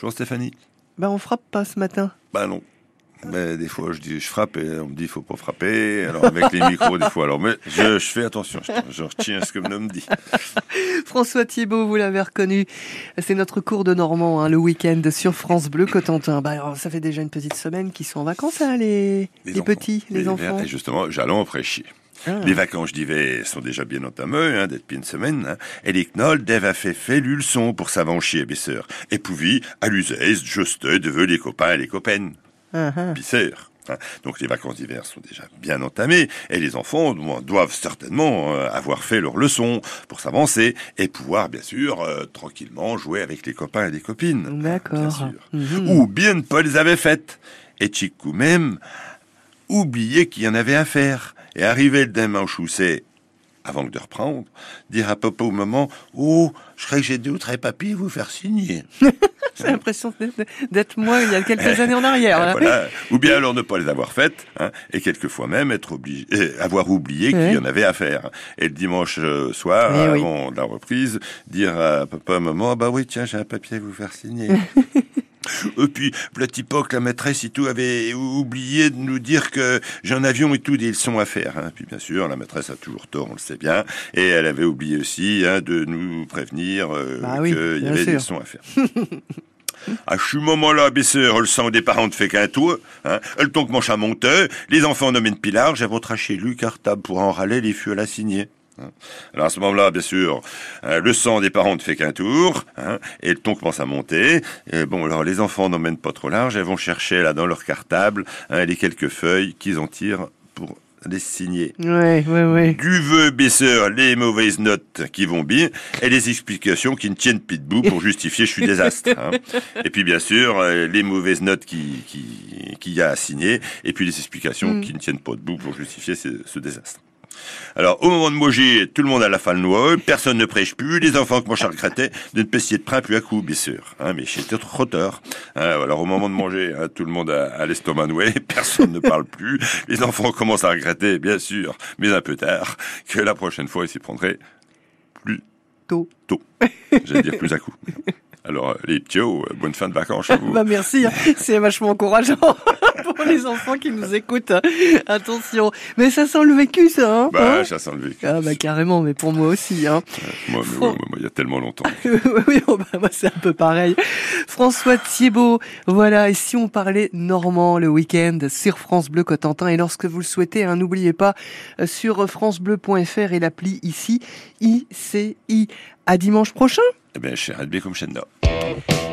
Bonjour Stéphanie. Ben on frappe pas ce matin. Bah non. Mais des fois, je dis, je frappe et on me dit, faut pas frapper. Alors, avec les micros, des fois, alors, mais je, je fais attention, je, je retiens ce que l'homme me dit. François Thiebaud, vous l'avez reconnu, c'est notre cours de Normand, hein, le week-end sur France Bleu Cotentin. Bah, alors, ça fait déjà une petite semaine qu'ils sont en vacances, hein, les, petits, les, Les- enfants. Et justement, j'allons après chier. Ah. Les vacances d'hiver sont déjà bien entamées, hein, d'être une semaine, hein, et les knolls devaient fait fait son pour s'avancer, bisseur. Et pouvi, à l'usaise, juste de les copains et les copaines. Ah. Bisseur. Donc les vacances d'hiver sont déjà bien entamées et les enfants do- doivent certainement euh, avoir fait leur leçon pour s'avancer et pouvoir bien sûr euh, tranquillement jouer avec les copains et les copines. D'accord. Mhm. Ou bien ne pas les avait faites. Et Chikou même oublier qu'il y en avait à faire. Et arriver le dimanche où c'est, avant que de reprendre, dire à papa ou maman, oh, je crois que j'ai d'autres papiers vous faire signer. J'ai l'impression d'être- moi il y a quelques années en arrière. Voilà. Ou bien alors ne pas les avoir faites, hein, et quelquefois même être obligé, euh, avoir oublié qu'il y en avait à faire. Et le dimanche euh, soir, Eh oui. avant la reprise, dire à papa, maman, ah bah oui, tiens, j'ai un papier à vous faire signer. Et puis, que la maîtresse et tout avait oublié de nous dire que j'en avions et tout des leçons à faire. Hein. Puis bien sûr, la maîtresse a toujours tort, on le sait bien, et elle avait oublié aussi hein, de nous prévenir euh, Bah oui, qu'il y avait des leçons à faire. À ce moment-là, baisseur, le sang des parents ne fait qu'un tour, hein. Le ton que mon chat monte, les enfants nomment une pilar, j'ai votre chez lui cartable pour en râler les fûts à la signer. Hein. Alors à ce moment-là, bien sûr, euh, le sang des parents ne fait qu'un tour, hein, et le ton commence à monter. Et bon, alors les enfants n'emmènent pas trop large, elles vont chercher là dans leur cartable hein, les quelques feuilles qu'ils en tirent pour les signer Ouais, ouais, ouais. du vœu baisseur, les mauvaises notes qui vont bien, et les explications qui ne tiennent plus debout pour justifier je suis désastre. hein. Et puis bien sûr, euh, les mauvaises notes qui qui qu'il y a à signer, et puis les explications Mm. qui ne tiennent pas debout pour justifier ce, ce désastre. Alors, au moment de manger, tout le monde a la falle noire, personne ne prêche plus, les enfants que mon cher regrettait de ne pas essayer de prendre plus à coup, bien sûr. Hein, mais c'était trop tard. Hein, alors, au moment de manger, hein, tout le monde a, a l'estomac noué, personne ne parle plus, les enfants commencent à regretter, bien sûr, mais un peu tard, que la prochaine fois, ils s'y prendraient plus Tôt. tôt. J'allais dire plus à coup. Alors, euh, les petits, oh, euh, bonne fin de vacances chez vous. Bah merci, c'est vachement encourageant pour les enfants qui nous écoutent. Attention, mais ça sent le vécu, ça. Hein Bah, Hein ça sent le vécu. ah bah carrément, mais pour moi aussi. Hein. Moi, mais, moi, il y a tellement longtemps. oui, bon, bah, moi c'est un peu pareil. François Thiebaud, voilà, et si on parlait normand le week-end sur France Bleu Cotentin, et lorsque vous le souhaitez, hein, n'oubliez pas, euh, sur francebleu.fr et l'appli ici, ICI. À dimanche prochain Eh bien, cher Adbé comme.